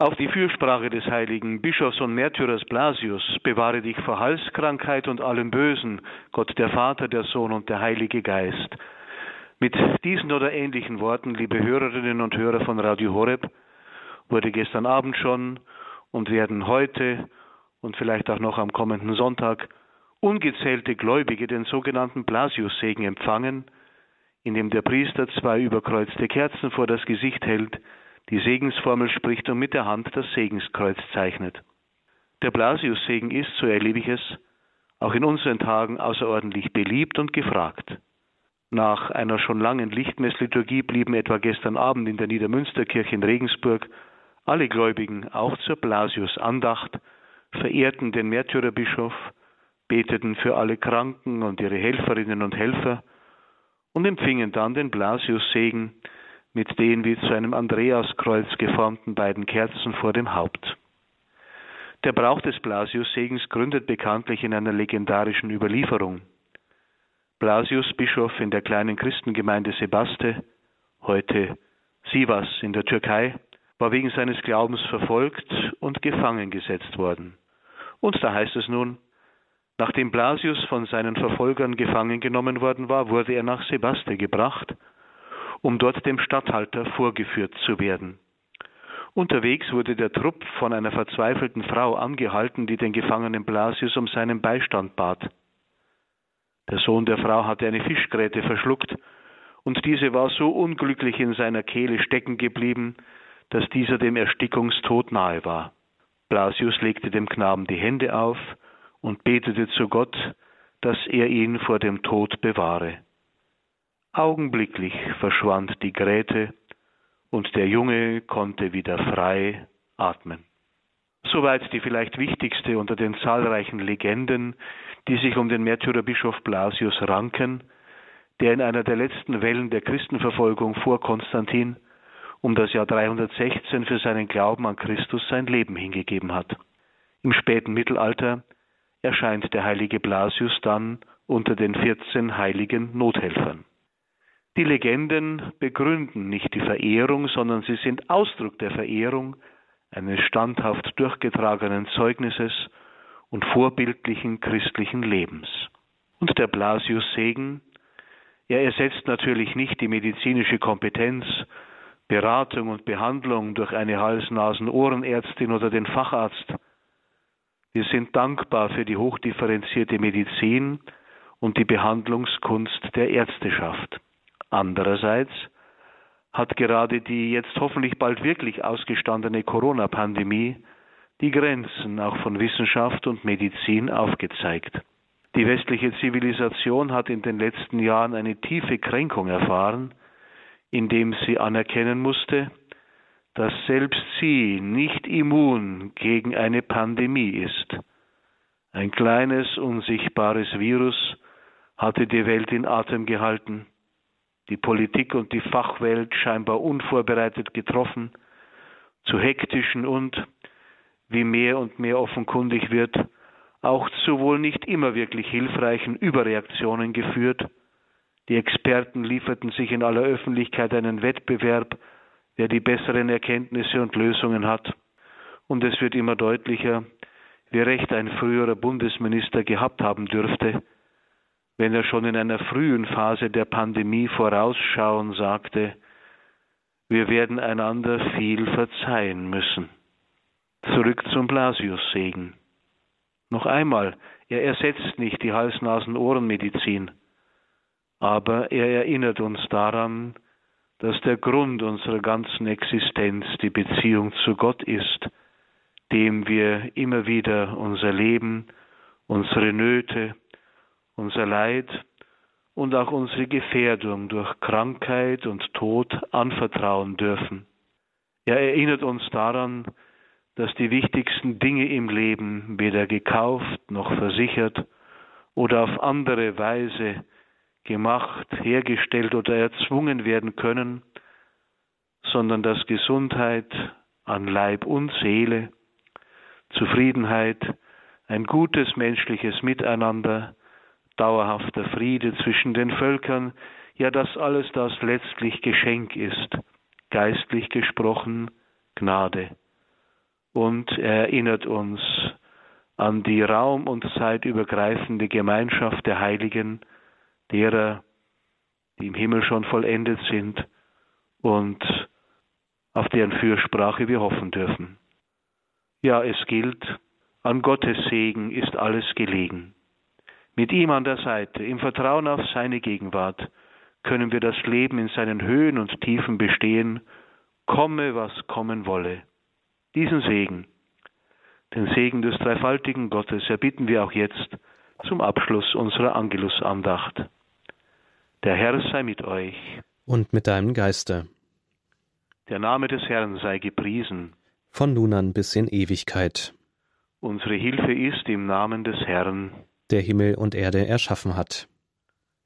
Auf die Fürsprache des heiligen Bischofs und Märtyrers Blasius bewahre dich vor Halskrankheit und allem Bösen, Gott der Vater, der Sohn und der Heilige Geist. Mit diesen oder ähnlichen Worten, liebe Hörerinnen und Hörer von Radio Horeb, wurde gestern Abend schon und werden heute und vielleicht auch noch am kommenden Sonntag ungezählte Gläubige den sogenannten Blasiussegen empfangen, indem der Priester zwei überkreuzte Kerzen vor das Gesicht hält, die Segensformel spricht und mit der Hand das Segenskreuz zeichnet. Der Blasiussegen ist, so erlebe ich es, auch in unseren Tagen außerordentlich beliebt und gefragt. Nach einer schon langen Lichtmessliturgie blieben etwa gestern Abend in der Niedermünsterkirche in Regensburg alle Gläubigen auch zur Blasius-Andacht, verehrten den Märtyrerbischof, beteten für alle Kranken und ihre Helferinnen und Helfer und empfingen dann den Blasiussegen mit den wie zu einem Andreaskreuz geformten beiden Kerzen vor dem Haupt. Der Brauch des Blasiussegens gründet bekanntlich in einer legendarischen Überlieferung. Blasius, Bischof in der kleinen Christengemeinde Sebaste, heute Sivas in der Türkei, war wegen seines Glaubens verfolgt und gefangen gesetzt worden. Und da heißt es nun, nachdem Blasius von seinen Verfolgern gefangen genommen worden war, wurde er nach Sebaste gebracht um dort dem Statthalter vorgeführt zu werden. Unterwegs wurde der Trupp von einer verzweifelten Frau angehalten, die den Gefangenen Blasius um seinen Beistand bat. Der Sohn der Frau hatte eine Fischgräte verschluckt, und diese war so unglücklich in seiner Kehle stecken geblieben, dass dieser dem Erstickungstod nahe war. Blasius legte dem Knaben die Hände auf und betete zu Gott, dass er ihn vor dem Tod bewahre. Augenblicklich verschwand die Gräte und der Junge konnte wieder frei atmen. Soweit die vielleicht wichtigste unter den zahlreichen Legenden, die sich um den Märtyrerbischof Blasius ranken, der in einer der letzten Wellen der Christenverfolgung vor Konstantin um das Jahr 316 für seinen Glauben an Christus sein Leben hingegeben hat. Im späten Mittelalter erscheint der heilige Blasius dann unter den 14 heiligen Nothelfern. Die Legenden begründen nicht die Verehrung, sondern sie sind Ausdruck der Verehrung eines standhaft durchgetragenen Zeugnisses und vorbildlichen christlichen Lebens. Und der Blasius-Segen, er ersetzt natürlich nicht die medizinische Kompetenz, Beratung und Behandlung durch eine Hals-Nasen-Ohrenärztin oder den Facharzt. Wir sind dankbar für die hochdifferenzierte Medizin und die Behandlungskunst der Ärzteschaft. Andererseits hat gerade die jetzt hoffentlich bald wirklich ausgestandene Corona-Pandemie die Grenzen auch von Wissenschaft und Medizin aufgezeigt. Die westliche Zivilisation hat in den letzten Jahren eine tiefe Kränkung erfahren, indem sie anerkennen musste, dass selbst sie nicht immun gegen eine Pandemie ist. Ein kleines, unsichtbares Virus hatte die Welt in Atem gehalten die Politik und die Fachwelt scheinbar unvorbereitet getroffen, zu hektischen und, wie mehr und mehr offenkundig wird, auch zu wohl nicht immer wirklich hilfreichen Überreaktionen geführt. Die Experten lieferten sich in aller Öffentlichkeit einen Wettbewerb, wer die besseren Erkenntnisse und Lösungen hat. Und es wird immer deutlicher, wie recht ein früherer Bundesminister gehabt haben dürfte, wenn er schon in einer frühen Phase der Pandemie vorausschauen sagte, wir werden einander viel verzeihen müssen. Zurück zum Blasiussegen. Noch einmal, er ersetzt nicht die Hals-Nasen-Ohren-Medizin, aber er erinnert uns daran, dass der Grund unserer ganzen Existenz die Beziehung zu Gott ist, dem wir immer wieder unser Leben, unsere Nöte, unser Leid und auch unsere Gefährdung durch Krankheit und Tod anvertrauen dürfen. Er erinnert uns daran, dass die wichtigsten Dinge im Leben weder gekauft noch versichert oder auf andere Weise gemacht, hergestellt oder erzwungen werden können, sondern dass Gesundheit an Leib und Seele, Zufriedenheit, ein gutes menschliches Miteinander, dauerhafter Friede zwischen den Völkern, ja dass alles das letztlich Geschenk ist, geistlich gesprochen Gnade. und er erinnert uns an die raum- und zeitübergreifende Gemeinschaft der Heiligen, derer, die im Himmel schon vollendet sind und auf deren Fürsprache wir hoffen dürfen. Ja, es gilt, an Gottes Segen ist alles gelegen. Mit ihm an der Seite, im Vertrauen auf seine Gegenwart, können wir das Leben in seinen Höhen und Tiefen bestehen, komme, was kommen wolle. Diesen Segen, den Segen des dreifaltigen Gottes, erbitten wir auch jetzt zum Abschluss unserer Angelusandacht. Der Herr sei mit euch. Und mit deinem Geiste. Der Name des Herrn sei gepriesen. Von nun an bis in Ewigkeit. Unsere Hilfe ist im Namen des Herrn, der Himmel und Erde erschaffen hat.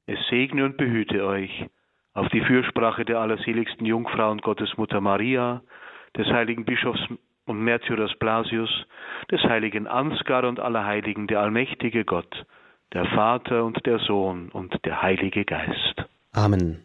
Es segne und behüte euch auf die Fürsprache der allerseligsten Jungfrau und Gottesmutter Maria, des heiligen Bischofs und Märtyrers Blasius, des heiligen Ansgar und aller Heiligen, der allmächtige Gott, der Vater und der Sohn und der Heilige Geist. Amen.